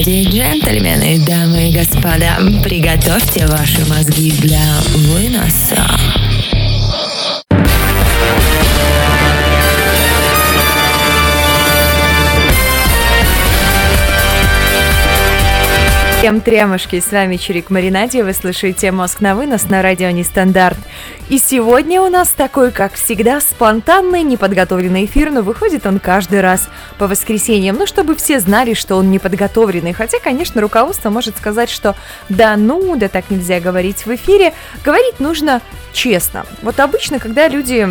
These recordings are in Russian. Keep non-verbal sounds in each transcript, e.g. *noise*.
Леди и джентльмены, дамы и господа, приготовьте ваши мозги для выноса. Всем трямушки, с вами Чурик Маринаде, вы слушаете «Мозг на вынос» на радио Нестандарт. И сегодня у нас такой, как всегда, спонтанный, неподготовленный эфир, но выходит он каждый раз по воскресеньям, ну, чтобы все знали, что он неподготовленный. Хотя, конечно, руководство может сказать, что да ну, да так нельзя говорить в эфире. Говорить нужно честно. Вот обычно, когда люди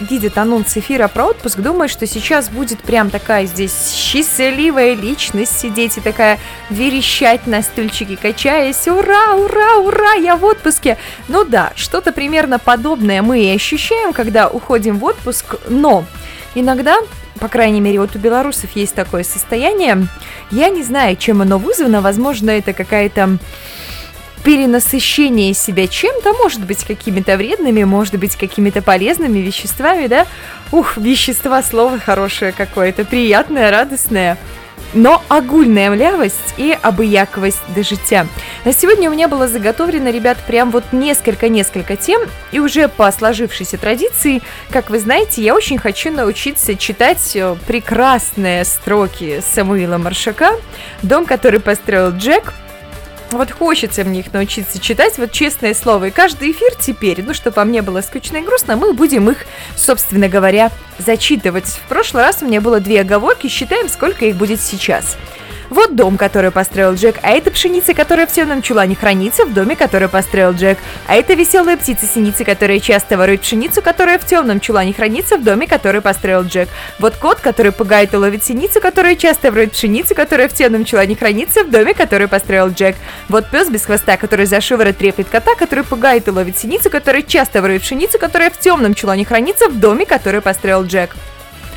видит анонс эфира про отпуск, думает, что сейчас будет прям такая здесь счастливая личность сидеть и такая верещать на стульчике, качаясь. Ура, ура, ура, я в отпуске. Ну да, что-то примерно подобное мы и ощущаем, когда уходим в отпуск, но иногда по крайней мере, вот у белорусов есть такое состояние. Я не знаю, чем оно вызвано. Возможно, это какая-то перенасыщение себя чем-то, может быть, какими-то вредными, может быть, какими-то полезными веществами, да? Ух, вещества, слово хорошее какое-то, приятное, радостное но огульная млявость и обыяковость до життя. На сегодня у меня было заготовлено, ребят, прям вот несколько-несколько тем, и уже по сложившейся традиции, как вы знаете, я очень хочу научиться читать э, прекрасные строки Самуила Маршака «Дом, который построил Джек», вот хочется мне их научиться читать, вот честное слово. И каждый эфир теперь, ну, чтобы вам не было скучно и грустно, мы будем их, собственно говоря, зачитывать. В прошлый раз у меня было две оговорки, считаем, сколько их будет сейчас. Вот дом, который построил Джек, а это пшеница, которая в темном чулане хранится в доме, который построил Джек. А это веселая птица-синица, которая часто ворует пшеницу, которая в темном чулане хранится в доме, который построил Джек. Вот кот, который пугает и ловит синицу, которая часто ворует пшеницу, которая в темном чулане хранится в доме, который построил Джек. Вот пес без хвоста, который за шиворот треплет кота, который пугает и ловит синицу, которая часто ворует пшеницу, которая в темном чулане хранится в доме, который построил Джек.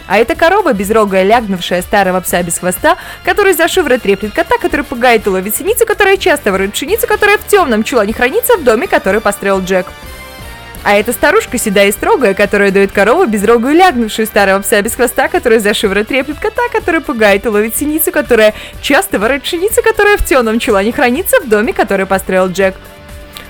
А это корова безрогая, лягнувшая старого пса без хвоста, который за шиворот треплет кота, который пугает и ловит синицу, которая часто ворует пшеницу, которая в темном чулане хранится в доме, который построил Джек. А это старушка седая и строгая, которая дает корову безрогую лягнувшую старого пса без хвоста, который за шиворот треплет кота, который пугает и ловит синицу, которая часто ворует пшеницу, которая в темном чулане хранится в доме, который построил Джек.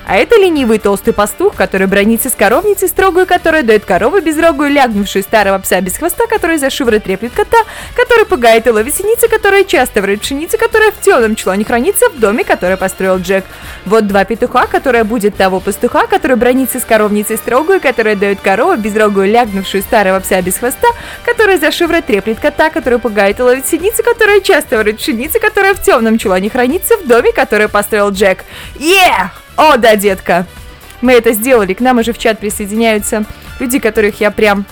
А это ленивый толстый пастух, который бронится с коровницей строгую, которая дает корову безрогую, лягнувшую старого пса без хвоста, который за шиворот треплет кота, который пугает и ловит синицы, которая часто вроет пшеницы, которая в темном чулане хранится в доме, который построил Джек. Вот два петуха, которая будет того пастуха, который бронится с коровницей строгую, которая дает корову безрогую, лягнувшую старого пса без хвоста, который за шиворот треплет кота, который пугает и ловит синицы, которая часто вроет пшеницы, которая в темном чулане хранится в доме, который построил Джек. Yeah! О, да, детка! Мы это сделали. К нам уже в чат присоединяются люди, которых я прям,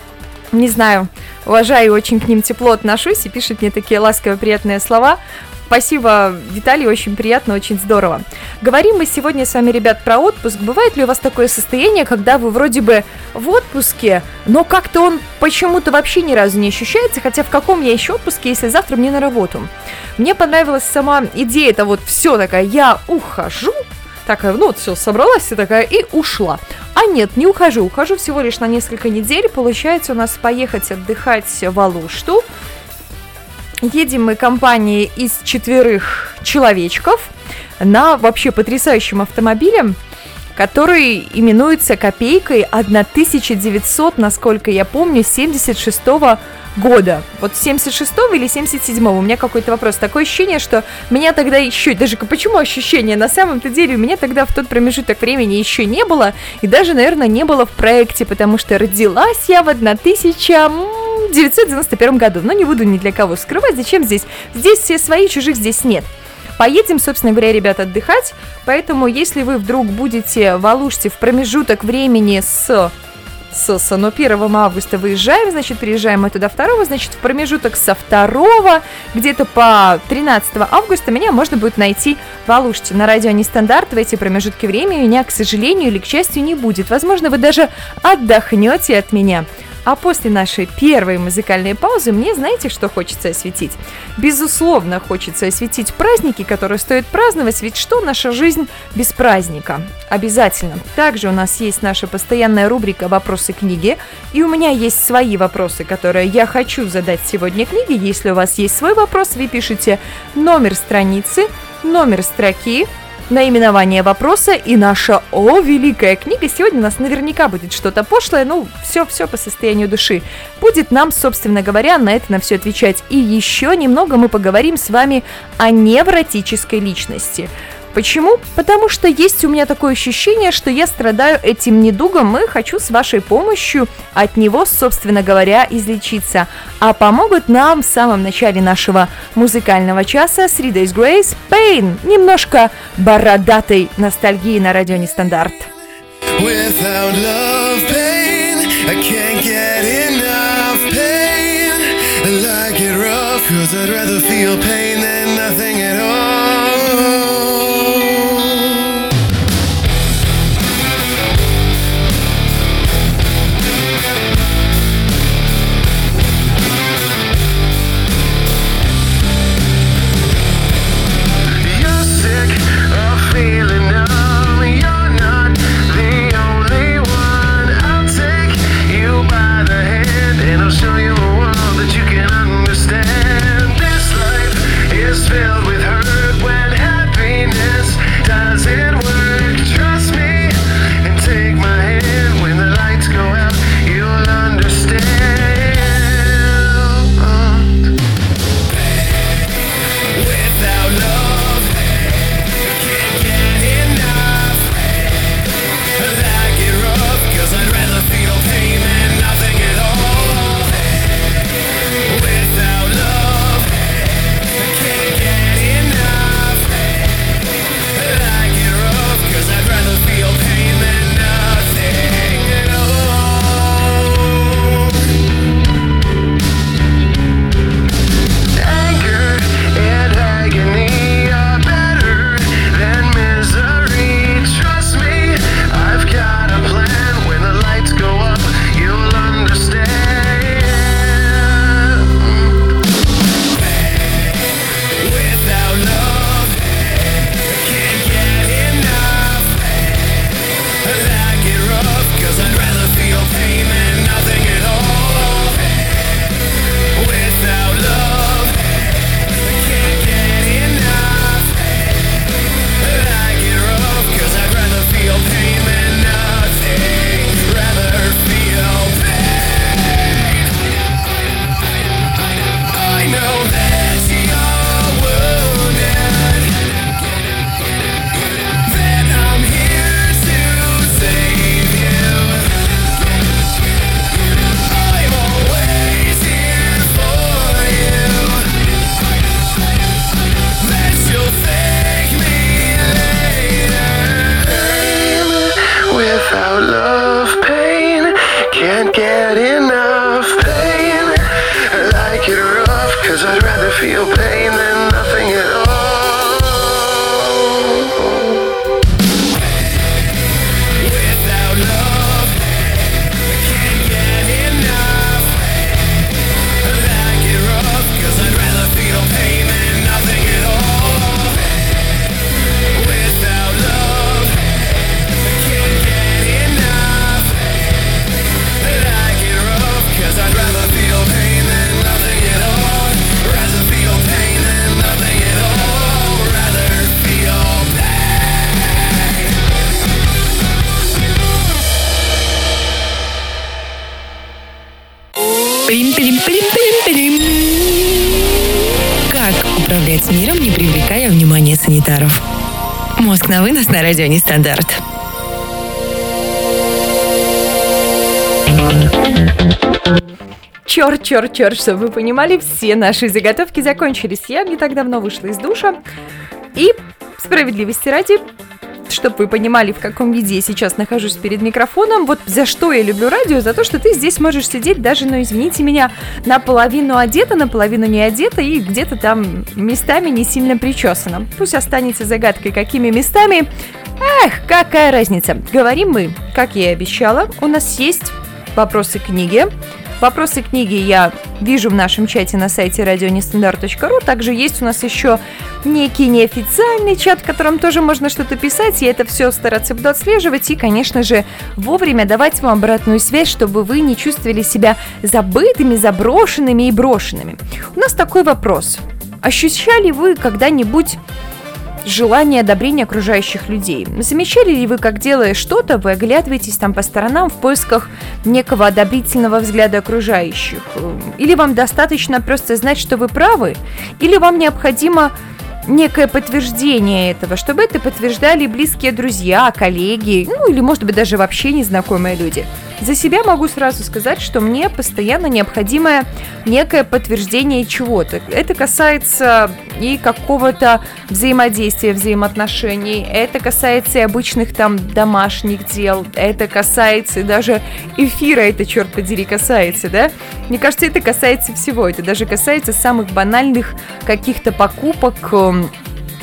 не знаю, уважаю и очень к ним тепло отношусь и пишут мне такие ласковые, приятные слова. Спасибо, Виталий, очень приятно, очень здорово. Говорим мы сегодня с вами, ребят, про отпуск. Бывает ли у вас такое состояние, когда вы вроде бы в отпуске, но как-то он почему-то вообще ни разу не ощущается, хотя в каком я еще отпуске, если завтра мне на работу? Мне понравилась сама идея, это вот все такая, я ухожу, такая, ну вот все, собралась и такая, и ушла. А нет, не ухожу, ухожу всего лишь на несколько недель. Получается у нас поехать отдыхать в Алушту. Едем мы компанией из четверых человечков на вообще потрясающем автомобиле, который именуется копейкой 1900, насколько я помню, 76 -го года. Вот 76-го или 77-го, у меня какой-то вопрос. Такое ощущение, что меня тогда еще, даже почему ощущение, на самом-то деле у меня тогда в тот промежуток времени еще не было, и даже, наверное, не было в проекте, потому что родилась я в 1991 году. Но не буду ни для кого скрывать, зачем здесь? Здесь все свои, чужих здесь нет. Поедем, собственно говоря, ребят, отдыхать, поэтому если вы вдруг будете в Алуште в промежуток времени с с, но 1 августа выезжаем, значит, приезжаем мы туда 2, значит, в промежуток со 2 где-то по 13 августа меня можно будет найти в Алуште. На радио Нестандарт в эти промежутки времени меня, к сожалению или к счастью, не будет. Возможно, вы даже отдохнете от меня. А после нашей первой музыкальной паузы мне, знаете, что хочется осветить? Безусловно, хочется осветить праздники, которые стоит праздновать, ведь что наша жизнь без праздника? Обязательно. Также у нас есть наша постоянная рубрика «Вопросы книги», и у меня есть свои вопросы, которые я хочу задать сегодня книге. Если у вас есть свой вопрос, вы пишите номер страницы, номер строки, наименование вопроса и наша о великая книга. Сегодня у нас наверняка будет что-то пошлое, ну, все-все по состоянию души. Будет нам, собственно говоря, на это на все отвечать. И еще немного мы поговорим с вами о невротической личности. Почему? Потому что есть у меня такое ощущение, что я страдаю этим недугом и хочу с вашей помощью от него, собственно говоря, излечиться. А помогут нам в самом начале нашего музыкального часа Three Days Grace Pain, немножко бородатой ностальгии на радио Нестандарт. Cause I'd rather feel pain than nothing радио Нестандарт. Черт, черт, черт, чтобы вы понимали, все наши заготовки закончились. Я не так давно вышла из душа. И справедливости ради, чтобы вы понимали, в каком виде я сейчас нахожусь перед микрофоном, вот за что я люблю радио, за то, что ты здесь можешь сидеть даже, ну, извините меня, наполовину одета, наполовину не одета и где-то там местами не сильно причесана. Пусть останется загадкой, какими местами. Эх, какая разница. Говорим мы, как я и обещала, у нас есть вопросы книги. Вопросы книги я вижу в нашем чате на сайте радионестандарт.ру. Также есть у нас еще некий неофициальный чат, в котором тоже можно что-то писать. Я это все стараться буду отслеживать и, конечно же, вовремя давать вам обратную связь, чтобы вы не чувствовали себя забытыми, заброшенными и брошенными. У нас такой вопрос. Ощущали вы когда-нибудь желание одобрения окружающих людей. Замечали ли вы, как делая что-то, вы оглядываетесь там по сторонам в поисках некого одобрительного взгляда окружающих? Или вам достаточно просто знать, что вы правы? Или вам необходимо некое подтверждение этого, чтобы это подтверждали близкие друзья, коллеги, ну или, может быть, даже вообще незнакомые люди. За себя могу сразу сказать, что мне постоянно необходимое некое подтверждение чего-то. Это касается и какого-то взаимодействия, взаимоотношений, это касается и обычных там домашних дел, это касается и даже эфира, это, черт подери, касается, да? Мне кажется, это касается всего, это даже касается самых банальных каких-то покупок, эм,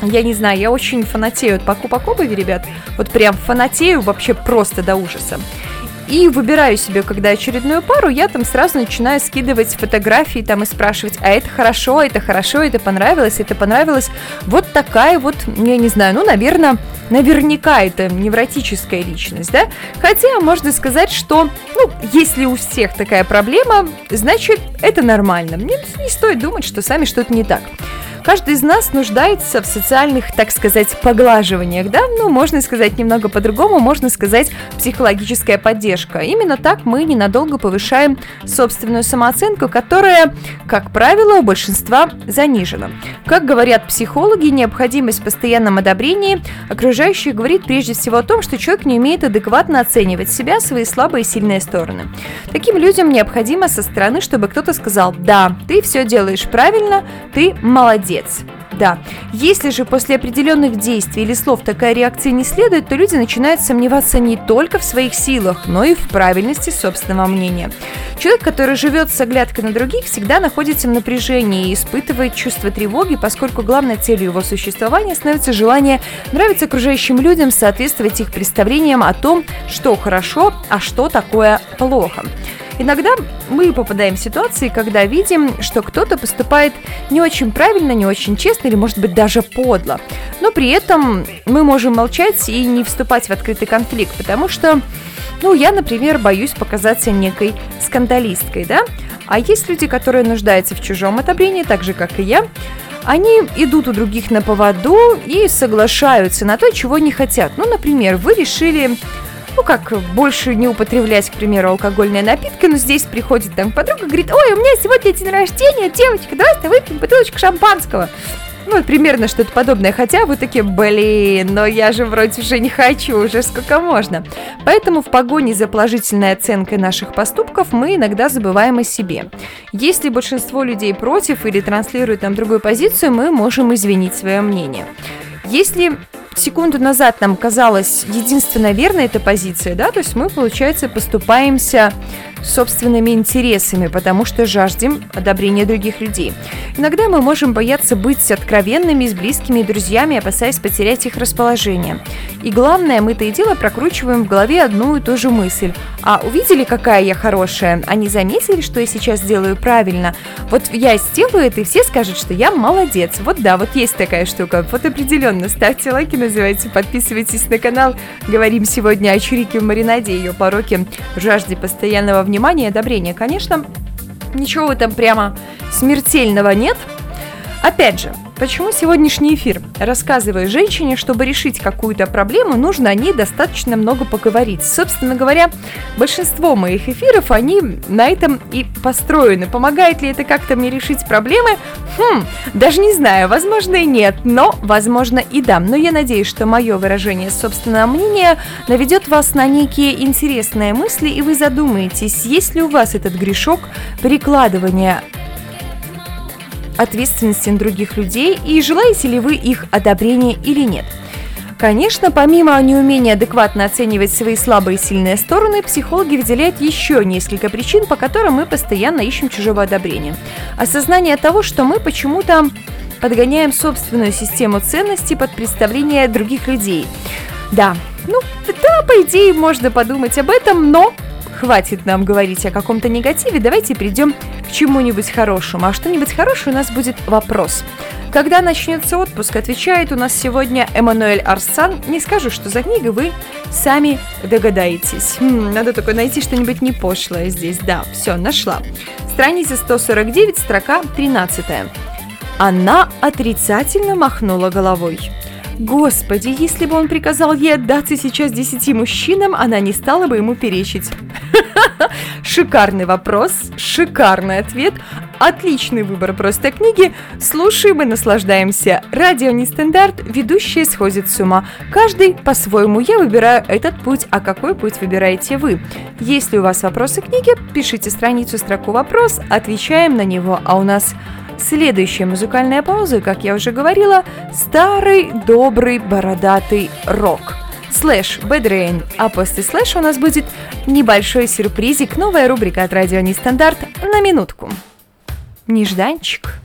я не знаю, я очень фанатею от покупок обуви, ребят. Вот прям фанатею вообще просто до ужаса и выбираю себе, когда очередную пару, я там сразу начинаю скидывать фотографии там и спрашивать, а это хорошо, это хорошо, это понравилось, это понравилось. Вот такая вот, я не знаю, ну, наверное, наверняка это невротическая личность, да? Хотя можно сказать, что, ну, если у всех такая проблема, значит, это нормально. Мне не стоит думать, что сами что-то не так. Каждый из нас нуждается в социальных, так сказать, поглаживаниях, да? Ну, можно сказать немного по-другому, можно сказать психологическая поддержка. Именно так мы ненадолго повышаем собственную самооценку, которая, как правило, у большинства занижена. Как говорят психологи, необходимость в постоянном одобрении окружающих говорит прежде всего о том, что человек не умеет адекватно оценивать себя, свои слабые и сильные стороны. Таким людям необходимо со стороны, чтобы кто-то сказал, да, ты все делаешь правильно, ты молодец молодец. Да, если же после определенных действий или слов такая реакция не следует, то люди начинают сомневаться не только в своих силах, но и в правильности собственного мнения. Человек, который живет с оглядкой на других, всегда находится в напряжении и испытывает чувство тревоги, поскольку главной целью его существования становится желание нравиться окружающим людям, соответствовать их представлениям о том, что хорошо, а что такое плохо. Иногда мы попадаем в ситуации, когда видим, что кто-то поступает не очень правильно, не очень честно или, может быть, даже подло. Но при этом мы можем молчать и не вступать в открытый конфликт, потому что, ну, я, например, боюсь показаться некой скандалисткой, да? А есть люди, которые нуждаются в чужом одобрении, так же, как и я, они идут у других на поводу и соглашаются на то, чего не хотят. Ну, например, вы решили ну как, больше не употреблять, к примеру, алкогольные напитки, но здесь приходит там подруга, говорит, ой, у меня сегодня день рождения, девочка, давай выпьем бутылочку шампанского. Ну, примерно что-то подобное. Хотя вы такие, блин, но я же вроде уже не хочу, уже сколько можно. Поэтому в погоне за положительной оценкой наших поступков мы иногда забываем о себе. Если большинство людей против или транслирует нам другую позицию, мы можем извинить свое мнение. Если секунду назад нам казалось единственно верной эта позиция, да, то есть мы, получается, поступаемся собственными интересами, потому что жаждем одобрения других людей. Иногда мы можем бояться быть откровенными с близкими и друзьями, опасаясь потерять их расположение. И главное, мы то и дело прокручиваем в голове одну и ту же мысль. А увидели, какая я хорошая? Они заметили, что я сейчас делаю правильно? Вот я сделаю это, и все скажут, что я молодец. Вот да, вот есть такая штука. Вот определенно. Ставьте лайки, называйте, подписывайтесь на канал. Говорим сегодня о чурике в маринаде, ее пороке, жажде постоянного внимания и одобрения. Конечно, ничего в этом прямо смертельного нет. Опять же, Почему сегодняшний эфир? Рассказываю женщине, чтобы решить какую-то проблему, нужно о ней достаточно много поговорить. Собственно говоря, большинство моих эфиров, они на этом и построены. Помогает ли это как-то мне решить проблемы? Хм, даже не знаю, возможно и нет, но возможно и да. Но я надеюсь, что мое выражение собственного мнения наведет вас на некие интересные мысли, и вы задумаетесь, есть ли у вас этот грешок перекладывания ответственности на других людей и желаете ли вы их одобрения или нет. Конечно, помимо неумения адекватно оценивать свои слабые и сильные стороны, психологи выделяют еще несколько причин, по которым мы постоянно ищем чужого одобрения. Осознание того, что мы почему-то подгоняем собственную систему ценностей под представление других людей. Да, ну, да, по идее, можно подумать об этом, но хватит нам говорить о каком-то негативе, давайте перейдем к чему-нибудь хорошему. А что-нибудь хорошее у нас будет вопрос. Когда начнется отпуск, отвечает у нас сегодня Эммануэль Арсан. Не скажу, что за книга, вы сами догадаетесь. Хм, надо только найти что-нибудь не пошлое здесь. Да, все, нашла. Страница 149, строка 13. Она отрицательно махнула головой. Господи, если бы он приказал ей отдаться сейчас десяти мужчинам, она не стала бы ему перечить. *laughs* Шикарный вопрос, шикарный ответ, отличный выбор просто книги. Слушаем и наслаждаемся. Радио Нестандарт, ведущие сходят с ума. Каждый по-своему. Я выбираю этот путь, а какой путь выбираете вы? Если у вас вопросы книги, пишите страницу строку «Вопрос», отвечаем на него, а у нас Следующая музыкальная пауза, как я уже говорила, старый добрый бородатый рок. Слэш, Rain, а после слэша у нас будет небольшой сюрпризик, новая рубрика от радио Нестандарт на минутку. Нежданчик.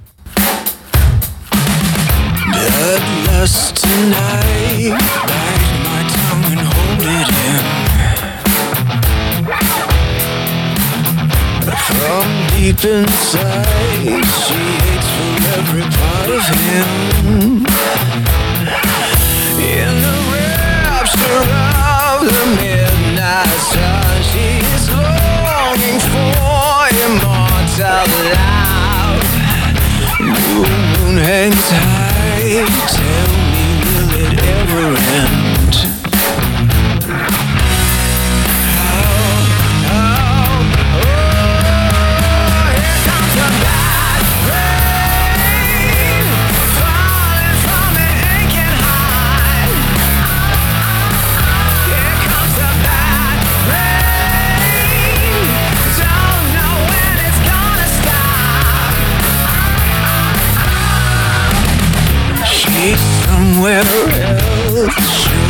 From deep inside, she hates for every part of him. In the Tell me, will it ever end? Somewhere else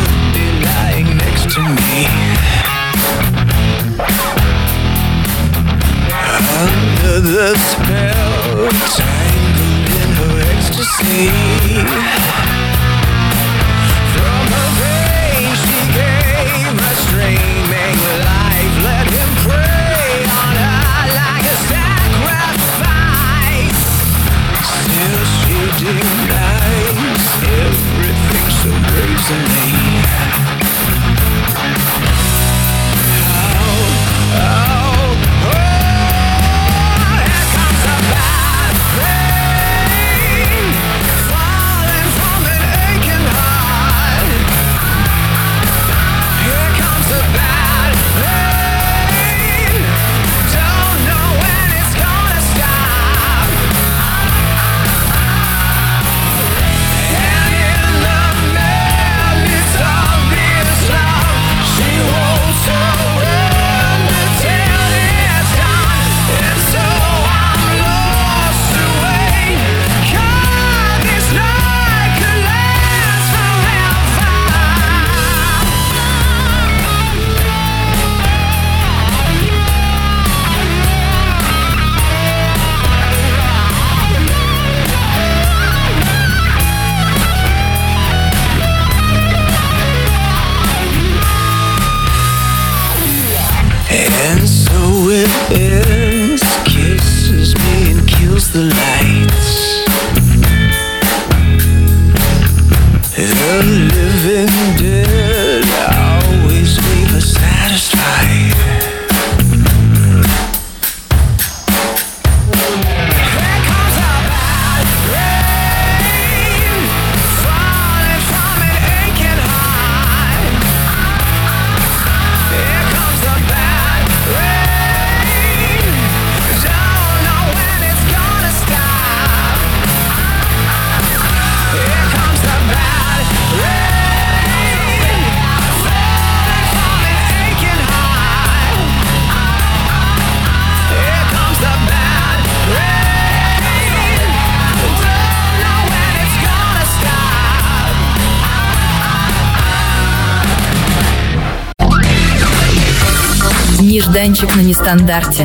Нежданчик на нестандарте.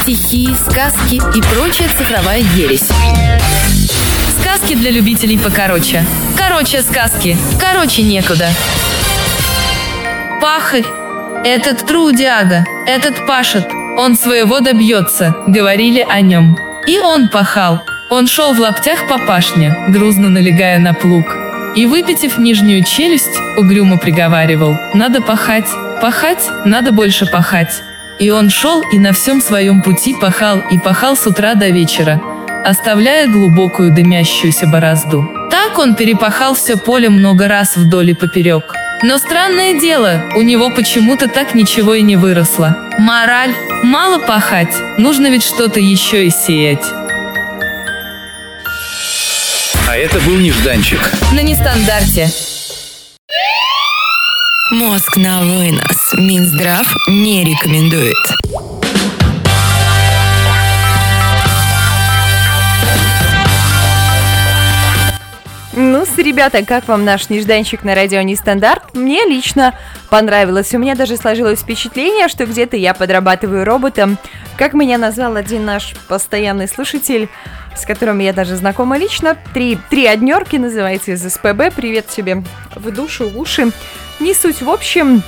Стихи, сказки и прочая цифровая ересь. Сказки для любителей покороче. Короче сказки. Короче некуда. Пахарь, Этот трудяга, этот пашет, он своего добьется, говорили о нем. И он пахал. Он шел в лаптях по пашне, грузно налегая на плуг. И, выпитив нижнюю челюсть, угрюмо приговаривал, надо пахать, пахать, надо больше пахать. И он шел и на всем своем пути пахал и пахал с утра до вечера, оставляя глубокую дымящуюся борозду. Так он перепахал все поле много раз вдоль и поперек. Но странное дело, у него почему-то так ничего и не выросло. Мораль – мало пахать, нужно ведь что-то еще и сеять. А это был нежданчик. На нестандарте. Мозг на вынос. Минздрав не рекомендует. Ну, ребята, как вам наш нежданчик на радио Нестандарт? Мне лично понравилось. У меня даже сложилось впечатление, что где-то я подрабатываю роботом. Как меня назвал один наш постоянный слушатель, с которым я даже знакома лично. Три, три однерки называется из СПБ. Привет тебе в душу, в уши. Не суть. В общем,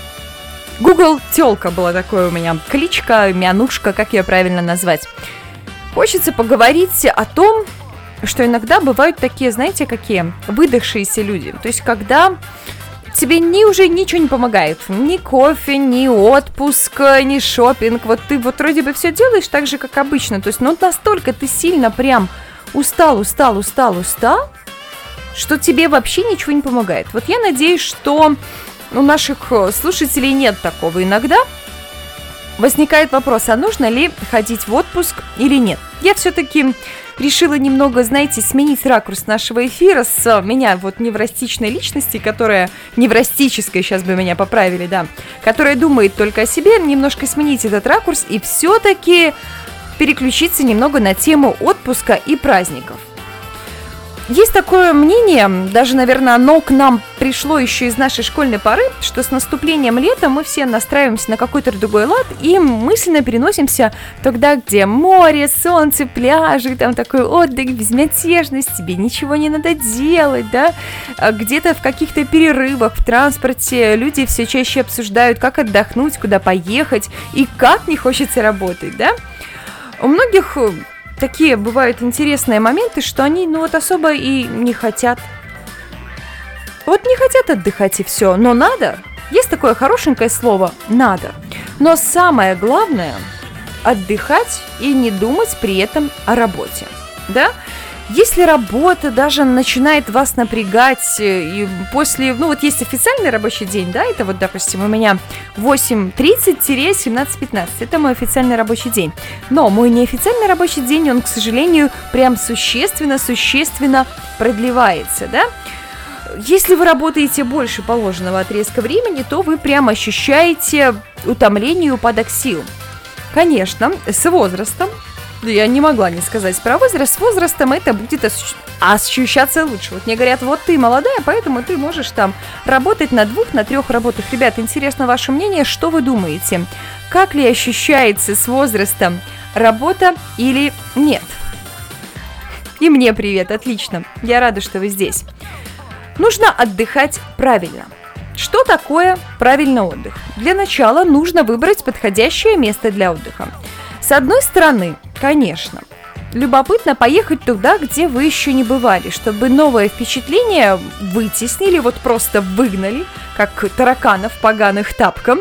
Google Телка была такое у меня. Кличка, мянушка, как ее правильно назвать. Хочется поговорить о том, что иногда бывают такие, знаете, какие? Выдохшиеся люди. То есть, когда тебе ни уже ничего не помогает. Ни кофе, ни отпуск, ни шопинг. Вот ты вот вроде бы все делаешь так же, как обычно. То есть, ну настолько ты сильно прям устал, устал, устал, устал, что тебе вообще ничего не помогает. Вот я надеюсь, что у наших э, слушателей нет такого. Иногда возникает вопрос, а нужно ли ходить в отпуск или нет. Я все-таки решила немного, знаете, сменить ракурс нашего эфира с э, меня, вот неврастичной личности, которая неврастическая, сейчас бы меня поправили, да, которая думает только о себе, немножко сменить этот ракурс и все-таки переключиться немного на тему отпуска и праздников. Есть такое мнение, даже, наверное, оно к нам пришло еще из нашей школьной поры, что с наступлением лета мы все настраиваемся на какой-то другой лад и мысленно переносимся туда, где море, солнце, пляжи, там такой отдых, безмятежность, тебе ничего не надо делать, да, А где-то в каких-то перерывах в транспорте люди все чаще обсуждают, как отдохнуть, куда поехать и как не хочется работать, да. У многих такие бывают интересные моменты, что они, ну вот особо и не хотят. Вот не хотят отдыхать и все, но надо. Есть такое хорошенькое слово «надо». Но самое главное – отдыхать и не думать при этом о работе. Да? Если работа даже начинает вас напрягать, э, и после, ну вот есть официальный рабочий день, да, это вот, допустим, у меня 8.30-17.15, это мой официальный рабочий день. Но мой неофициальный рабочий день, он, к сожалению, прям существенно-существенно продлевается, да. Если вы работаете больше положенного отрезка времени, то вы прям ощущаете утомление и упадок сил. Конечно, с возрастом я не могла не сказать про возраст. С возрастом это будет ощу- ощущаться лучше. Вот мне говорят, вот ты молодая, поэтому ты можешь там работать на двух, на трех работах. Ребят, интересно ваше мнение, что вы думаете? Как ли ощущается с возрастом работа или нет? И мне привет, отлично. Я рада, что вы здесь. Нужно отдыхать правильно. Что такое правильный отдых? Для начала нужно выбрать подходящее место для отдыха. С одной стороны, конечно, любопытно поехать туда, где вы еще не бывали, чтобы новое впечатление вытеснили, вот просто выгнали, как тараканов поганых тапком,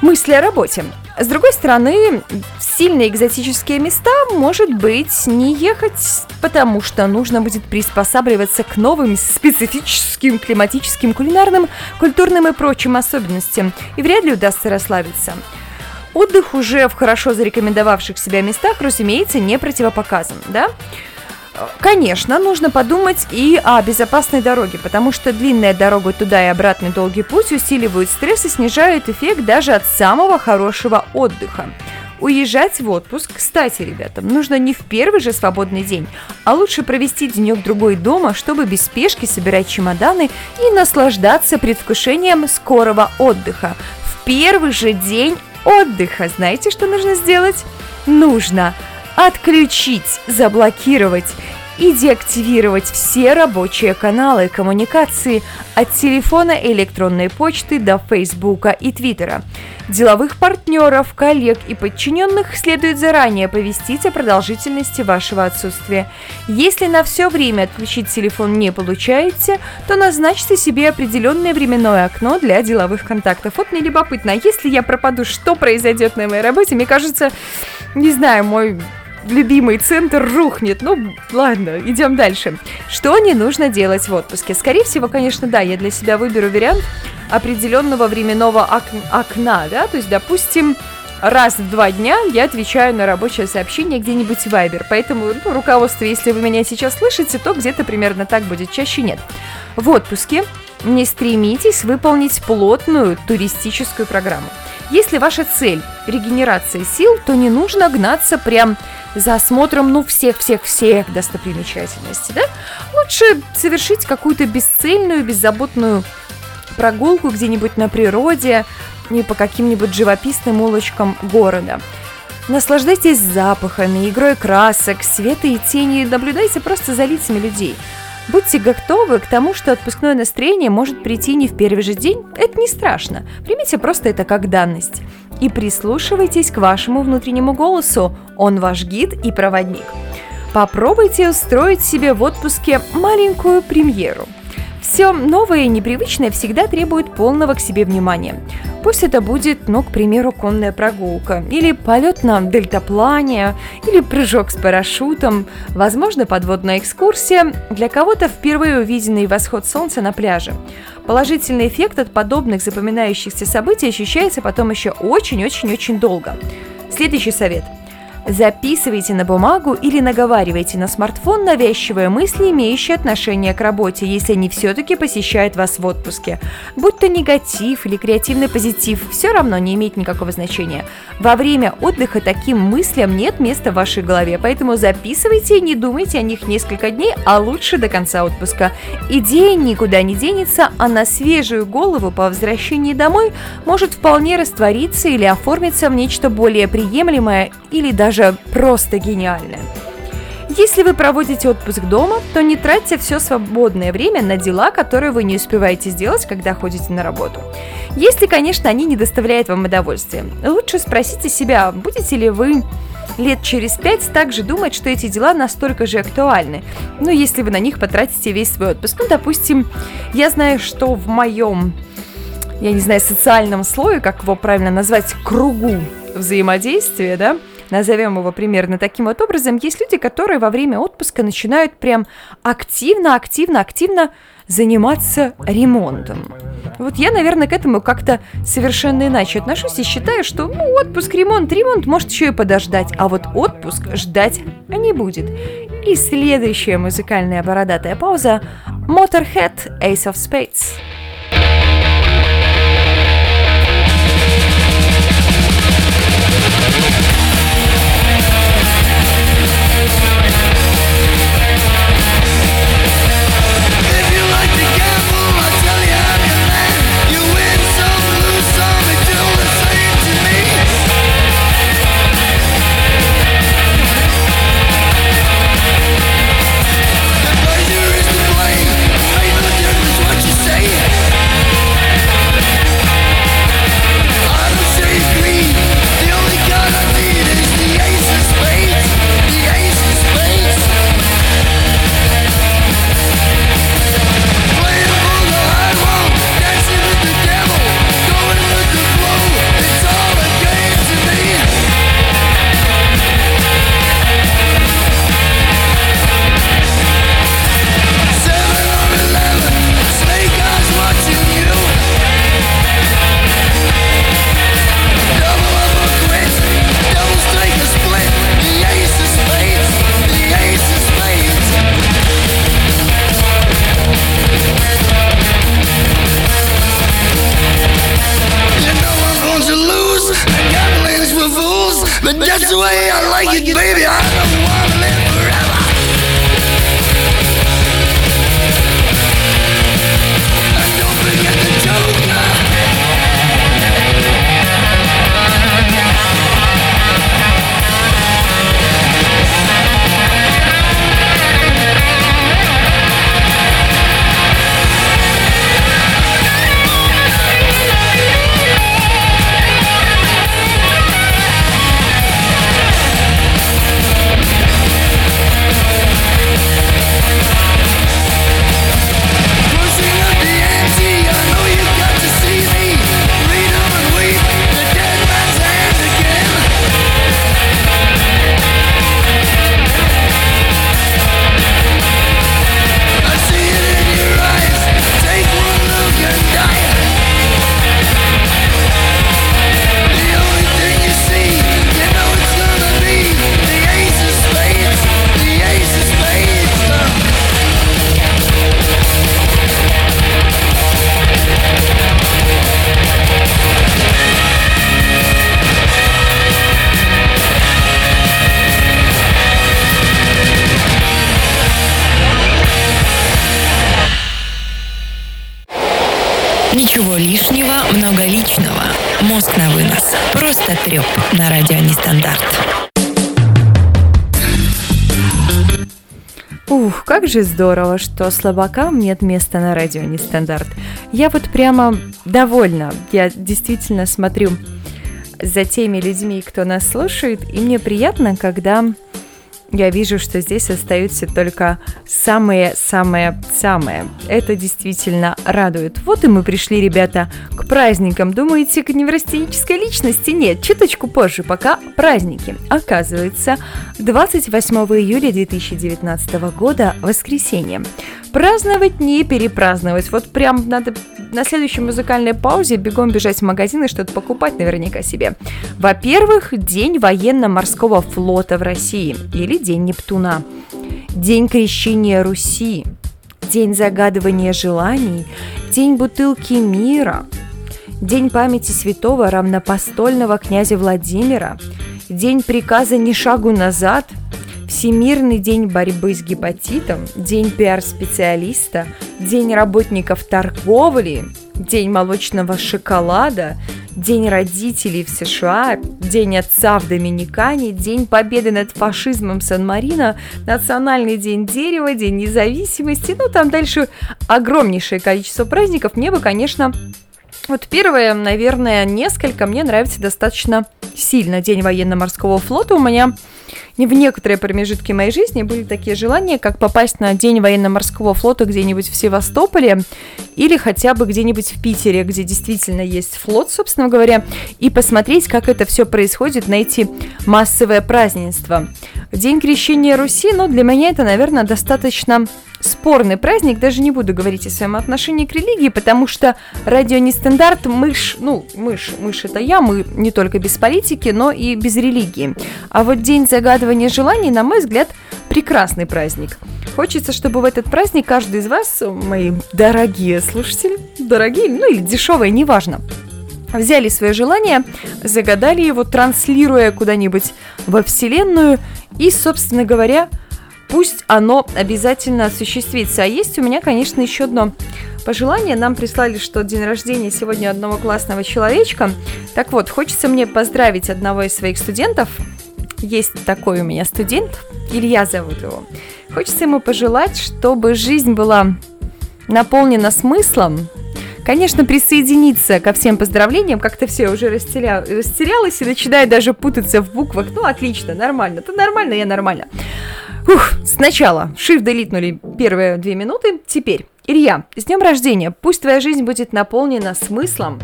мысли о работе. С другой стороны, в сильно экзотические места, может быть, не ехать, потому что нужно будет приспосабливаться к новым специфическим климатическим, кулинарным, культурным и прочим особенностям, и вряд ли удастся расслабиться. Отдых уже в хорошо зарекомендовавших себя местах, разумеется, не противопоказан, да? Конечно, нужно подумать и о безопасной дороге, потому что длинная дорога туда и обратный долгий путь усиливают стресс и снижают эффект даже от самого хорошего отдыха. Уезжать в отпуск, кстати, ребятам, нужно не в первый же свободный день, а лучше провести денек-другой дома, чтобы без спешки собирать чемоданы и наслаждаться предвкушением скорого отдыха. В первый же день отдыха знаете, что нужно сделать? Нужно отключить, заблокировать и деактивировать все рабочие каналы коммуникации от телефона электронной почты до Фейсбука и Твиттера. Деловых партнеров, коллег и подчиненных следует заранее оповестить о продолжительности вашего отсутствия. Если на все время отключить телефон не получаете, то назначьте себе определенное временное окно для деловых контактов. Вот мне любопытно, а если я пропаду, что произойдет на моей работе? Мне кажется, не знаю, мой любимый центр рухнет. Ну, ладно, идем дальше. Что не нужно делать в отпуске? Скорее всего, конечно, да, я для себя выберу вариант определенного временного ок- окна, да, то есть, допустим, раз в два дня я отвечаю на рабочее сообщение где-нибудь в Viber. Поэтому, ну, руководство, если вы меня сейчас слышите, то где-то примерно так будет, чаще нет. В отпуске не стремитесь выполнить плотную туристическую программу. Если ваша цель – регенерация сил, то не нужно гнаться прям за осмотром, ну, всех-всех-всех достопримечательностей, да? Лучше совершить какую-то бесцельную, беззаботную прогулку где-нибудь на природе и по каким-нибудь живописным улочкам города. Наслаждайтесь запахами, игрой красок, света и тени, наблюдайте просто за лицами людей – Будьте готовы к тому, что отпускное настроение может прийти не в первый же день. Это не страшно. Примите просто это как данность. И прислушивайтесь к вашему внутреннему голосу. Он ваш гид и проводник. Попробуйте устроить себе в отпуске маленькую премьеру – все новое и непривычное всегда требует полного к себе внимания. Пусть это будет, ну, к примеру, конная прогулка, или полет на дельтаплане, или прыжок с парашютом, возможно, подводная экскурсия, для кого-то впервые увиденный восход солнца на пляже. Положительный эффект от подобных запоминающихся событий ощущается потом еще очень-очень-очень долго. Следующий совет – Записывайте на бумагу или наговаривайте на смартфон навязчивые мысли, имеющие отношение к работе, если они все-таки посещают вас в отпуске. Будь то негатив или креативный позитив, все равно не имеет никакого значения. Во время отдыха таким мыслям нет места в вашей голове, поэтому записывайте и не думайте о них несколько дней, а лучше до конца отпуска. Идея никуда не денется, а на свежую голову по возвращении домой может вполне раствориться или оформиться в нечто более приемлемое или даже же просто гениальное. Если вы проводите отпуск дома, то не тратьте все свободное время на дела, которые вы не успеваете сделать, когда ходите на работу. Если, конечно, они не доставляют вам удовольствия. Лучше спросите себя, будете ли вы лет через пять также думать, что эти дела настолько же актуальны. Ну, если вы на них потратите весь свой отпуск. Ну, допустим, я знаю, что в моем, я не знаю, социальном слое, как его правильно назвать, кругу взаимодействия, да, назовем его примерно таким вот образом, есть люди, которые во время отпуска начинают прям активно, активно, активно заниматься ремонтом. Вот я, наверное, к этому как-то совершенно иначе отношусь и считаю, что ну, отпуск, ремонт, ремонт может еще и подождать, а вот отпуск ждать не будет. И следующая музыкальная бородатая пауза Motorhead Ace of Spades. Же здорово, что слабакам нет места на радио Нестандарт. Я вот прямо довольна. Я действительно смотрю за теми людьми, кто нас слушает, и мне приятно, когда я вижу, что здесь остаются только самые-самые-самые. Это действительно радует. Вот и мы пришли, ребята, к праздникам. Думаете, к неврастенической личности? Нет, чуточку позже, пока праздники. Оказывается, 28 июля 2019 года, воскресенье. Праздновать не перепраздновать. Вот прям надо на следующей музыкальной паузе бегом бежать в магазин и что-то покупать наверняка себе. Во-первых, День военно-морского флота в России или День Нептуна. День крещения Руси. День загадывания желаний. День бутылки мира. День памяти святого равнопостольного князя Владимира. День приказа «Ни шагу назад», Всемирный день борьбы с гепатитом, День пиар-специалиста, День работников торговли, День молочного шоколада, День родителей в США, День отца в Доминикане, День победы над фашизмом Сан-Марино, Национальный день дерева, День независимости. Ну, там дальше огромнейшее количество праздников. Мне бы, конечно, вот первое, наверное, несколько мне нравится достаточно сильно. День военно-морского флота у меня в некоторые промежутки моей жизни были такие желания, как попасть на День военно-морского флота где-нибудь в Севастополе или хотя бы где-нибудь в Питере, где действительно есть флот, собственно говоря, и посмотреть, как это все происходит на эти массовые празднества. День крещения Руси, ну, для меня это, наверное, достаточно спорный праздник, даже не буду говорить о своем отношении к религии, потому что радио не стандарт, мышь, ну, мышь, мышь это я, мы не только без политики, но и без религии. А вот День загадывания желаний, на мой взгляд, прекрасный праздник. Хочется, чтобы в этот праздник каждый из вас, мои дорогие слушатели, дорогие, ну или дешевые, неважно, взяли свое желание, загадали его, транслируя куда-нибудь во Вселенную и, собственно говоря, пусть оно обязательно осуществится. А есть у меня, конечно, еще одно пожелание. Нам прислали, что день рождения сегодня одного классного человечка. Так вот, хочется мне поздравить одного из своих студентов. Есть такой у меня студент, Илья зовут его. Хочется ему пожелать, чтобы жизнь была наполнена смыслом, Конечно, присоединиться ко всем поздравлениям, как-то все уже растеря... растерялось и начинает даже путаться в буквах. Ну, отлично, нормально. Ты нормально, я нормально. Ух, сначала shift делитнули первые две минуты. Теперь, Илья, с днем рождения. Пусть твоя жизнь будет наполнена смыслом,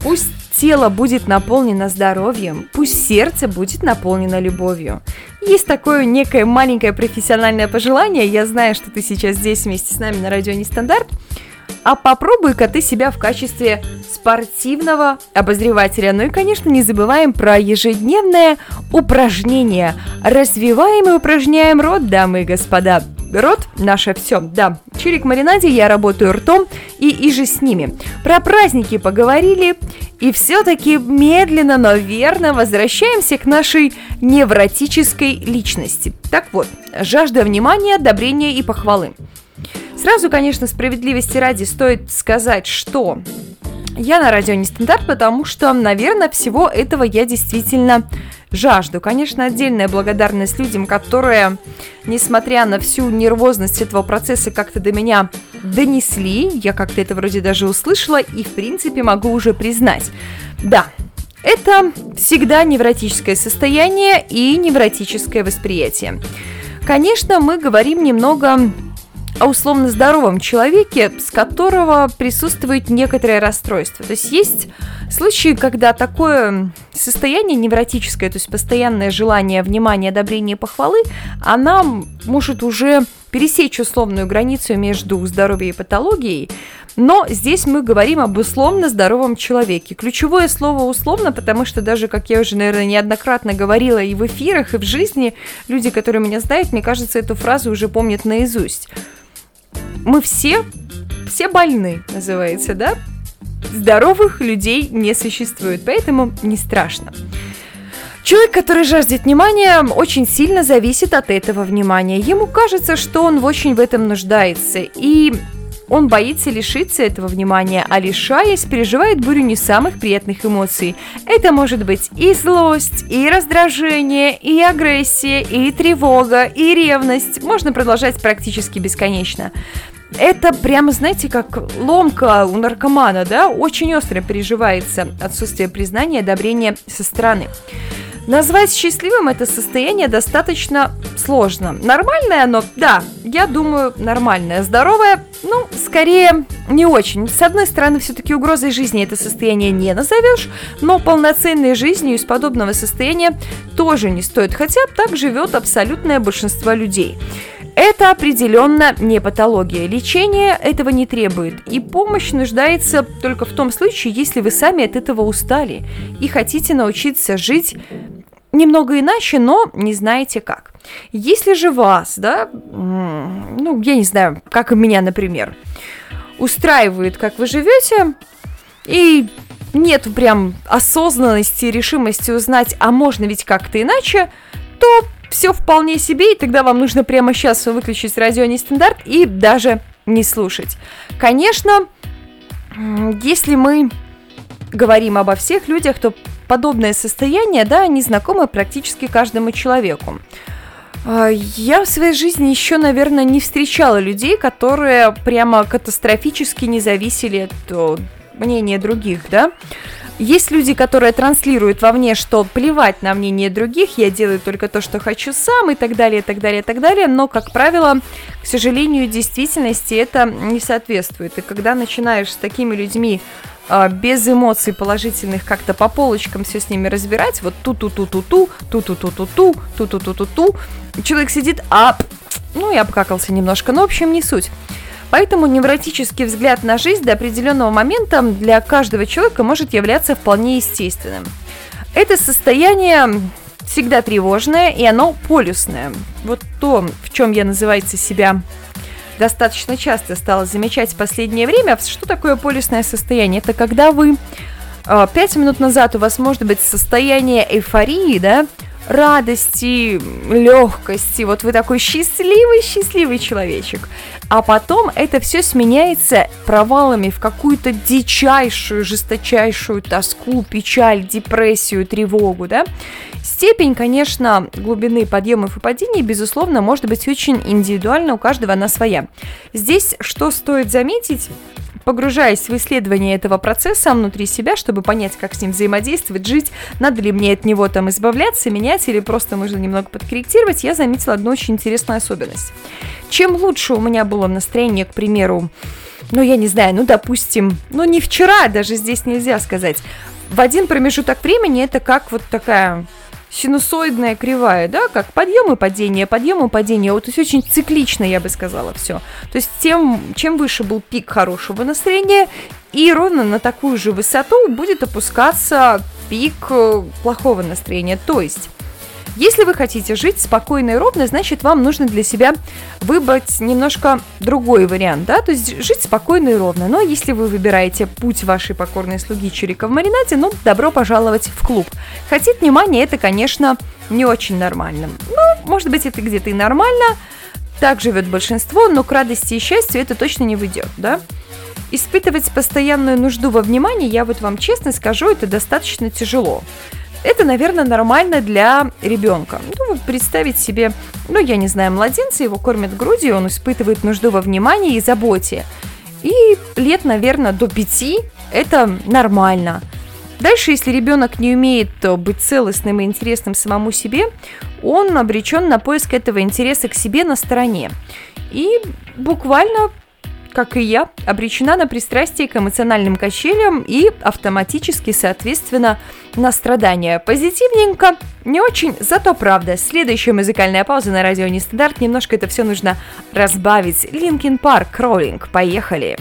Пусть тело будет наполнено здоровьем, пусть сердце будет наполнено любовью. Есть такое некое маленькое профессиональное пожелание, я знаю, что ты сейчас здесь вместе с нами на радио Нестандарт, а попробуй-ка ты себя в качестве спортивного обозревателя. Ну и, конечно, не забываем про ежедневное упражнение. Развиваем и упражняем рот, дамы и господа. Рот – наше все, да. Чирик маринаде я работаю ртом и иже с ними. Про праздники поговорили, и все-таки медленно, но верно возвращаемся к нашей невротической личности. Так вот, жажда внимания, одобрения и похвалы. Сразу, конечно, справедливости ради стоит сказать, что я на радио не стандарт, потому что, наверное, всего этого я действительно жажду. Конечно, отдельная благодарность людям, которые, несмотря на всю нервозность этого процесса, как-то до меня донесли. Я как-то это вроде даже услышала и, в принципе, могу уже признать. Да, это всегда невротическое состояние и невротическое восприятие. Конечно, мы говорим немного о условно здоровом человеке, с которого присутствует некоторое расстройство. То есть есть случаи, когда такое состояние невротическое, то есть постоянное желание внимания, одобрения и похвалы, она может уже пересечь условную границу между здоровьем и патологией, но здесь мы говорим об условно здоровом человеке. Ключевое слово условно, потому что даже, как я уже, наверное, неоднократно говорила и в эфирах, и в жизни, люди, которые меня знают, мне кажется, эту фразу уже помнят наизусть мы все, все больны, называется, да? Здоровых людей не существует, поэтому не страшно. Человек, который жаждет внимания, очень сильно зависит от этого внимания. Ему кажется, что он очень в этом нуждается. И он боится лишиться этого внимания, а лишаясь, переживает бурю не самых приятных эмоций. Это может быть и злость, и раздражение, и агрессия, и тревога, и ревность. Можно продолжать практически бесконечно. Это прямо, знаете, как ломка у наркомана, да? Очень остро переживается отсутствие признания и одобрения со стороны. Назвать счастливым это состояние достаточно сложно. Нормальное оно, да, я думаю, нормальное. Здоровое, ну, скорее, не очень. С одной стороны, все-таки угрозой жизни это состояние не назовешь, но полноценной жизнью из подобного состояния тоже не стоит, хотя так живет абсолютное большинство людей. Это определенно не патология. Лечение этого не требует. И помощь нуждается только в том случае, если вы сами от этого устали и хотите научиться жить немного иначе, но не знаете как. Если же вас, да, ну, я не знаю, как и меня, например, устраивает, как вы живете, и нет прям осознанности и решимости узнать, а можно ведь как-то иначе, то все вполне себе, и тогда вам нужно прямо сейчас выключить радио нестандарт и даже не слушать. Конечно, если мы говорим обо всех людях, то подобное состояние, да, они знакомы практически каждому человеку. А, я в своей жизни еще, наверное, не встречала людей, которые прямо катастрофически не зависели от мнения других, да. Есть люди, которые транслируют вовне, что плевать на мнение других, я делаю только то, что хочу сам, и так далее, и так далее, и так далее, но, как правило, к сожалению, действительности это не соответствует. И когда начинаешь с такими людьми без эмоций положительных как-то по полочкам все с ними разбирать, вот ту-ту-ту-ту-ту, ту-ту-ту-ту-ту, ту-ту-ту-ту-ту, человек сидит, а, ну, я обкакался немножко, но, в общем, не суть. Поэтому невротический взгляд на жизнь до определенного момента для каждого человека может являться вполне естественным. Это состояние всегда тревожное, и оно полюсное. Вот то, в чем я, называется, себя достаточно часто стала замечать в последнее время. Что такое полюсное состояние? Это когда вы а, пять минут назад у вас может быть состояние эйфории, да, радости, легкости. Вот вы такой счастливый-счастливый человечек. А потом это все сменяется провалами в какую-то дичайшую, жесточайшую тоску, печаль, депрессию, тревогу, да? Степень, конечно, глубины подъемов и падений, безусловно, может быть очень индивидуальна, у каждого она своя. Здесь что стоит заметить, погружаясь в исследование этого процесса внутри себя, чтобы понять, как с ним взаимодействовать, жить, надо ли мне от него там избавляться, менять или просто нужно немного подкорректировать, я заметила одну очень интересную особенность. Чем лучше у меня было настроение, к примеру, ну, я не знаю, ну, допустим, ну, не вчера, даже здесь нельзя сказать, в один промежуток времени это как вот такая синусоидная кривая, да, как подъем и падение, подъем и падение. Вот, то есть очень циклично, я бы сказала, все. То есть тем, чем выше был пик хорошего настроения, и ровно на такую же высоту будет опускаться пик э, плохого настроения. То есть если вы хотите жить спокойно и ровно, значит, вам нужно для себя выбрать немножко другой вариант, да, то есть жить спокойно и ровно. Но если вы выбираете путь вашей покорной слуги Чирика в маринаде, ну, добро пожаловать в клуб. Хотеть внимания, это, конечно, не очень нормально. Ну, может быть, это где-то и нормально, так живет большинство, но к радости и счастью это точно не выйдет, да? Испытывать постоянную нужду во внимании, я вот вам честно скажу, это достаточно тяжело. Это, наверное, нормально для ребенка. Ну, представить себе, ну, я не знаю, младенца, его кормят грудью, он испытывает нужду во внимании и заботе. И лет, наверное, до пяти это нормально. Дальше, если ребенок не умеет быть целостным и интересным самому себе, он обречен на поиск этого интереса к себе на стороне. И буквально как и я, обречена на пристрастие к эмоциональным качелям и автоматически, соответственно, на страдания. Позитивненько, не очень, зато правда. Следующая музыкальная пауза на радио Нестандарт. Немножко это все нужно разбавить. Linkin Park, Crawling. Поехали!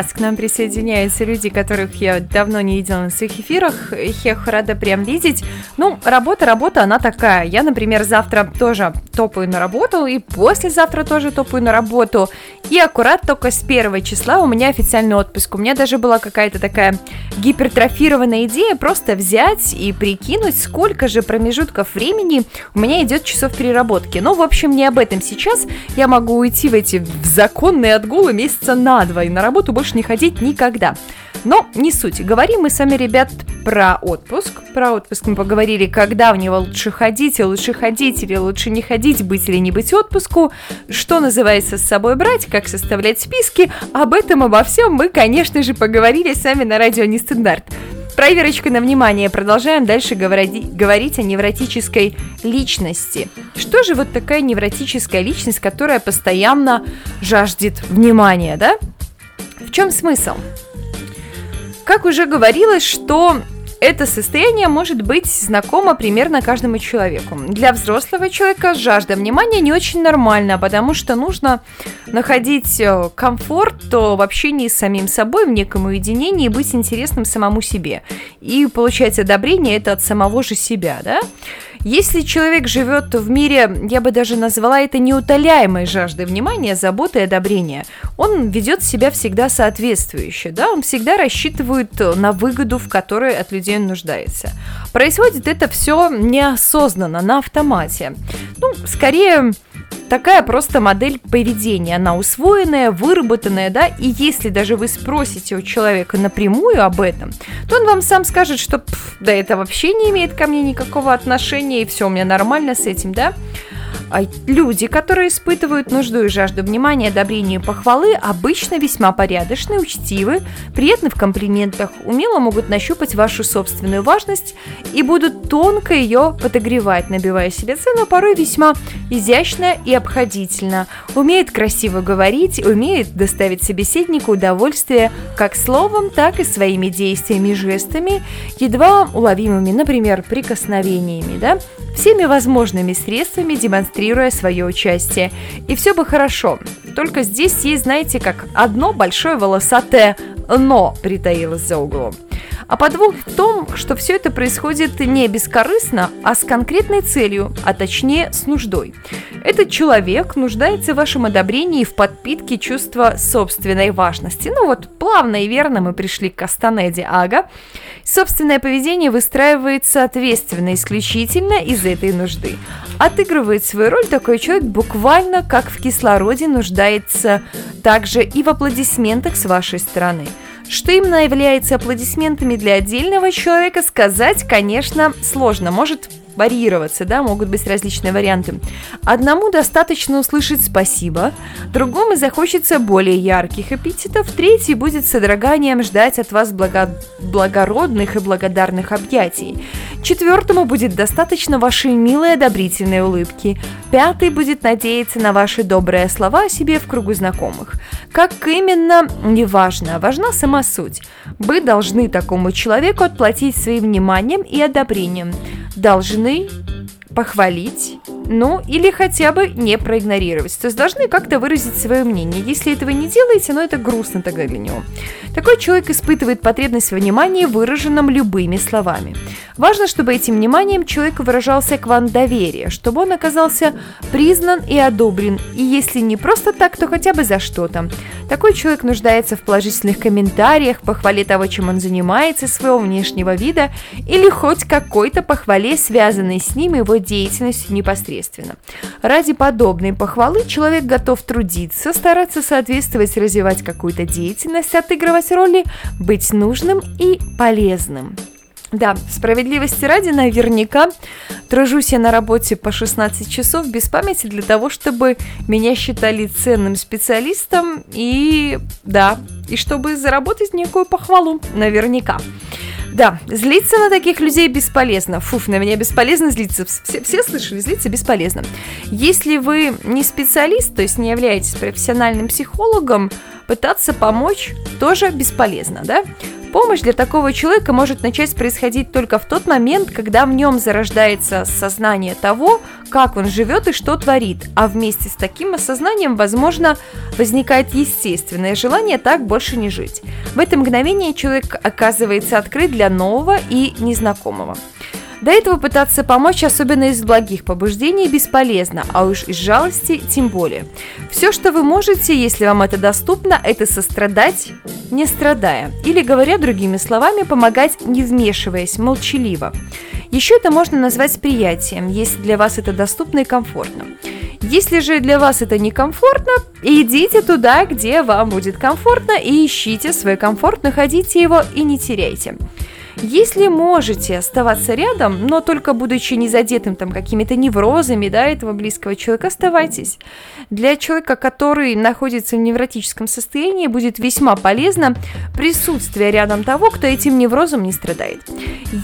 Класс, к нам присоединяются люди, которых я давно не видела на своих эфирах. Их рада прям видеть. Ну, работа, работа, она такая. Я, например, завтра тоже топаю на работу, и послезавтра тоже топаю на работу. И аккурат только с первого числа у меня официальный отпуск. У меня даже была какая-то такая гипертрофированная идея просто взять и прикинуть, сколько же промежутков времени у меня идет часов переработки. Ну, в общем, не об этом сейчас. Я могу уйти в эти в законные отгулы месяца на два и на работу больше не ходить никогда. Но не суть. Говорим мы с вами, ребят, про отпуск. Про отпуск мы поговорили, когда в него лучше ходить, и лучше ходить или лучше не ходить, быть или не быть отпуску, что называется с собой брать, как составлять списки. Об этом, обо всем мы, конечно же, поговорили с вами на радио Нестандарт. Проверочка на внимание. Продолжаем дальше говорить, говорить о невротической личности. Что же вот такая невротическая личность, которая постоянно жаждет внимания, да? В чем смысл? Как уже говорилось, что это состояние может быть знакомо примерно каждому человеку. Для взрослого человека жажда внимания не очень нормально, потому что нужно находить э, комфорт в общении с самим собой, в неком уединении, быть интересным самому себе. И получать одобрение это от самого же себя, да? Если человек живет в мире, я бы даже назвала это неутоляемой жаждой внимания, заботы и одобрения, он ведет себя всегда соответствующе, да, он всегда рассчитывает на выгоду, в которой от людей он нуждается. Происходит это все неосознанно, на автомате. Ну, скорее, такая просто модель поведения. Она усвоенная, выработанная, да, и если даже вы спросите у человека напрямую об этом, то он вам сам скажет, что да это вообще не имеет ко мне никакого отношения, и все у меня нормально с этим, да. А люди, которые испытывают нужду и жажду внимания, одобрения и похвалы, обычно весьма порядочны, учтивы, приятны в комплиментах, умело могут нащупать вашу собственную важность и будут тонко ее подогревать, набивая себе цену, порой весьма изящно и обходительно. Умеет красиво говорить, умеет доставить собеседнику удовольствие как словом, так и своими действиями жестами, едва уловимыми, например, прикосновениями, да, всеми возможными средствами демонстрируя свое участие. И все бы хорошо. Только здесь есть, знаете, как одно большое волосатое «но» притаилось за углом. А подвох в том, что все это происходит не бескорыстно, а с конкретной целью, а точнее с нуждой. Этот человек нуждается в вашем одобрении и в подпитке чувства собственной важности. Ну вот, плавно и верно мы пришли к Кастанеде Ага. Собственное поведение выстраивает соответственно исключительно из этой нужды. Отыгрывает свою роль такой человек буквально как в кислороде нуждается также и в аплодисментах с вашей стороны. Что именно является аплодисментами для отдельного человека, сказать, конечно, сложно. Может варьироваться, да, могут быть различные варианты. Одному достаточно услышать «спасибо», другому захочется более ярких эпитетов, третий будет с содроганием ждать от вас благо... благородных и благодарных объятий. Четвертому будет достаточно вашей милой одобрительной улыбки. Пятый будет надеяться на ваши добрые слова о себе в кругу знакомых. Как именно, неважно, важна сама суть. Вы должны такому человеку отплатить своим вниманием и одобрением. Должны похвалить, ну или хотя бы не проигнорировать. То есть должны как-то выразить свое мнение. Если этого не делаете, ну это грустно тогда для него. Такой человек испытывает потребность в внимании, выраженном любыми словами. Важно, чтобы этим вниманием человек выражался к вам доверие, чтобы он оказался признан и одобрен, и если не просто так, то хотя бы за что-то. Такой человек нуждается в положительных комментариях, похвале того, чем он занимается, своего внешнего вида, или хоть какой-то похвале, связанной с ним и его деятельностью непосредственно. Ради подобной похвалы человек готов трудиться, стараться соответствовать, развивать какую-то деятельность, отыгрывать роли, быть нужным и полезным. Да, справедливости ради, наверняка тружусь я на работе по 16 часов без памяти для того, чтобы меня считали ценным специалистом и, да, и чтобы заработать некую похвалу, наверняка. Да, злиться на таких людей бесполезно. Фуф, на меня бесполезно злиться. Все, все слышали, злиться бесполезно. Если вы не специалист, то есть не являетесь профессиональным психологом, пытаться помочь тоже бесполезно, да? Помощь для такого человека может начать происходить только в тот момент, когда в нем зарождается сознание того, как он живет и что творит, а вместе с таким осознанием, возможно, возникает естественное желание так больше не жить. В это мгновение человек оказывается открыт для нового и незнакомого. До этого пытаться помочь, особенно из благих побуждений, бесполезно, а уж из жалости тем более. Все, что вы можете, если вам это доступно, это сострадать, не страдая. Или, говоря другими словами, помогать, не вмешиваясь, молчаливо. Еще это можно назвать приятием, если для вас это доступно и комфортно. Если же для вас это некомфортно, идите туда, где вам будет комфортно, и ищите свой комфорт, находите его и не теряйте. Если можете оставаться рядом, но только будучи не задетым там какими-то неврозами, да, этого близкого человека, оставайтесь. Для человека, который находится в невротическом состоянии, будет весьма полезно присутствие рядом того, кто этим неврозом не страдает.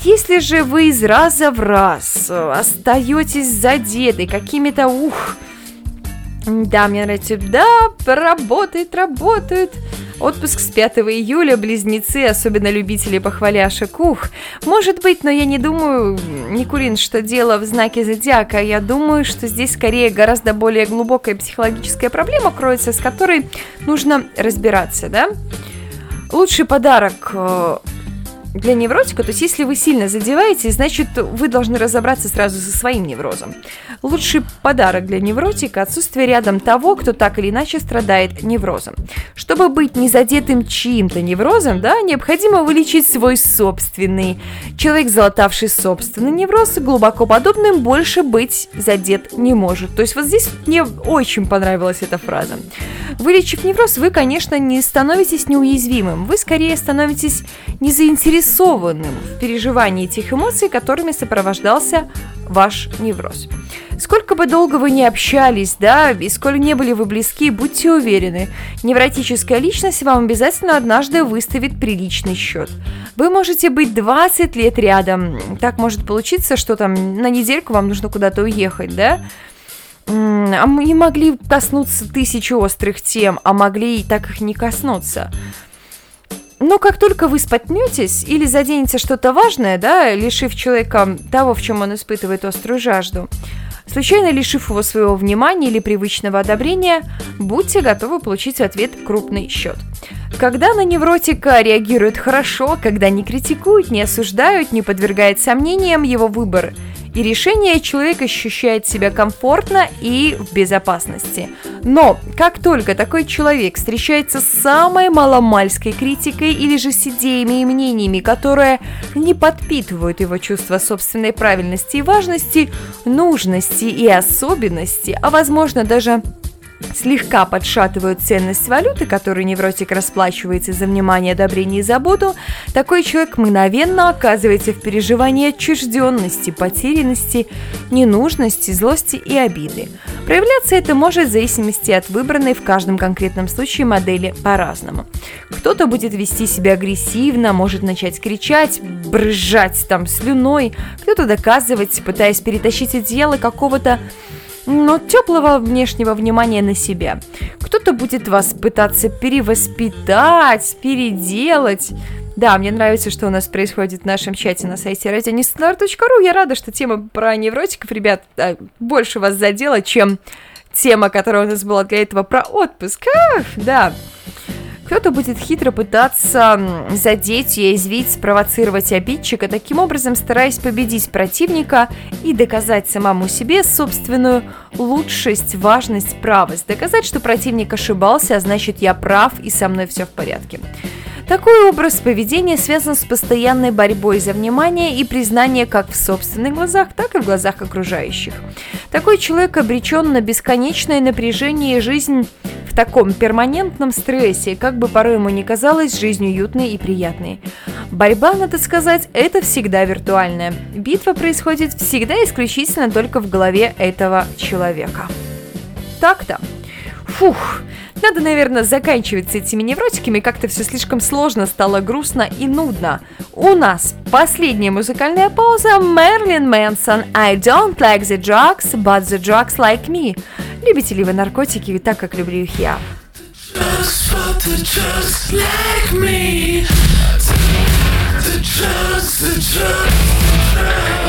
Если же вы из раза в раз остаетесь задеты какими-то, ух, да, мне нравится, да, работает, работает, Отпуск с 5 июля, близнецы, особенно любители похваляшек, ух. Может быть, но я не думаю, Никулин, что дело в знаке зодиака. Я думаю, что здесь скорее гораздо более глубокая психологическая проблема кроется, с которой нужно разбираться, да? Лучший подарок э, для невротика, то есть если вы сильно задеваете, значит вы должны разобраться сразу со своим неврозом. Лучший подарок для невротика – отсутствие рядом того, кто так или иначе страдает неврозом. Чтобы быть не задетым чьим-то неврозом, да, необходимо вылечить свой собственный. Человек, залатавший собственный невроз, глубоко подобным больше быть задет не может. То есть вот здесь мне очень понравилась эта фраза. Вылечив невроз, вы, конечно, не становитесь неуязвимым, вы скорее становитесь незаинтересованным в переживании этих эмоций, которыми сопровождался ваш невроз. Сколько бы долго вы не общались, да, и сколь не были вы близки, будьте уверены, невротическая личность вам обязательно однажды выставит приличный счет. Вы можете быть 20 лет рядом, так может получиться, что там на недельку вам нужно куда-то уехать, да, а мы не могли коснуться тысячи острых тем, а могли и так их не коснуться. Но как только вы спотнетесь или заденете что-то важное, да, лишив человека того, в чем он испытывает острую жажду, случайно лишив его своего внимания или привычного одобрения, будьте готовы получить в ответ крупный счет. Когда на невротика реагируют хорошо, когда не критикуют, не осуждают, не подвергают сомнениям его выбор – и решение человек ощущает себя комфортно и в безопасности. Но как только такой человек встречается с самой маломальской критикой или же с идеями и мнениями, которые не подпитывают его чувство собственной правильности и важности, нужности и особенности, а возможно даже слегка подшатывают ценность валюты, которую невротик расплачивается за внимание, одобрение и заботу, такой человек мгновенно оказывается в переживании отчужденности, потерянности, ненужности, злости и обиды. Проявляться это может в зависимости от выбранной в каждом конкретном случае модели по-разному. Кто-то будет вести себя агрессивно, может начать кричать, брызжать там слюной, кто-то доказывать, пытаясь перетащить одеяло какого-то но теплого внешнего внимания на себя. Кто-то будет вас пытаться перевоспитать, переделать. Да, мне нравится, что у нас происходит в нашем чате на сайте radionislar.ru. Я рада, что тема про невротиков, ребят, больше вас задела, чем тема, которая у нас была для этого про отпуск. Ах, да. Кто-то будет хитро пытаться задеть, язвить, спровоцировать обидчика, таким образом стараясь победить противника и доказать самому себе собственную лучшесть, важность, правость. Доказать, что противник ошибался, а значит я прав и со мной все в порядке. Такой образ поведения связан с постоянной борьбой за внимание и признание как в собственных глазах, так и в глазах окружающих. Такой человек обречен на бесконечное напряжение и жизнь в таком перманентном стрессе, как бы порой ему не казалось, жизнь уютной и приятной. Борьба, надо сказать, это всегда виртуальная. Битва происходит всегда исключительно только в голове этого человека. Так-то. Фух, надо, наверное, заканчивать с этими невротиками, как-то все слишком сложно, стало грустно и нудно. У нас последняя музыкальная пауза Мерлин Мэнсон I don't like the drugs, but the drugs like me. Любите ли вы наркотики так, как люблю их я? Drugs, but the drugs me. So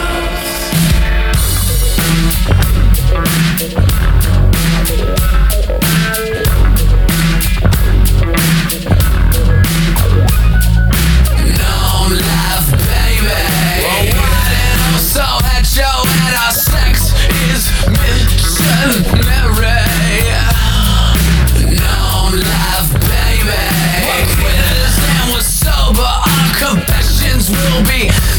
will be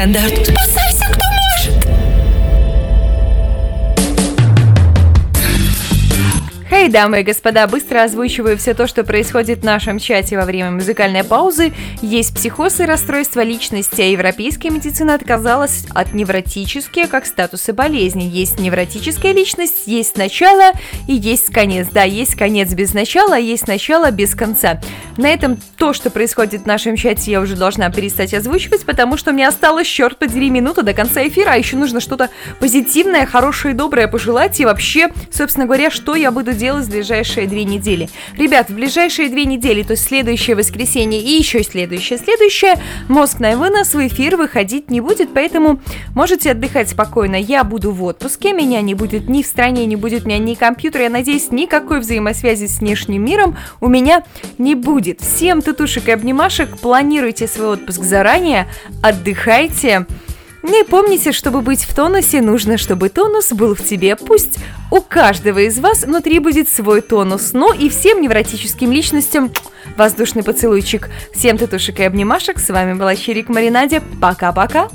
84 дамы и господа, быстро озвучиваю все то, что происходит в нашем чате во время музыкальной паузы. Есть психоз и расстройство личности, а европейская медицина отказалась от невротические как статусы болезни. Есть невротическая личность, есть начало и есть конец. Да, есть конец без начала, а есть начало без конца. На этом то, что происходит в нашем чате, я уже должна перестать озвучивать, потому что мне осталось, черт подери, минута до конца эфира, а еще нужно что-то позитивное, хорошее и доброе пожелать. И вообще, собственно говоря, что я буду делать в ближайшие две недели. Ребят, в ближайшие две недели, то есть следующее воскресенье и еще следующее, следующее, мозг на вынос в эфир выходить не будет, поэтому можете отдыхать спокойно. Я буду в отпуске, меня не будет ни в стране, не будет у меня ни компьютера, я надеюсь, никакой взаимосвязи с внешним миром у меня не будет. Всем татушек и обнимашек, планируйте свой отпуск заранее, отдыхайте. Ну и помните, чтобы быть в тонусе, нужно, чтобы тонус был в тебе. Пусть у каждого из вас внутри будет свой тонус. Ну и всем невротическим личностям воздушный поцелуйчик. Всем татушек и обнимашек. С вами была Чирик Маринаде. Пока-пока.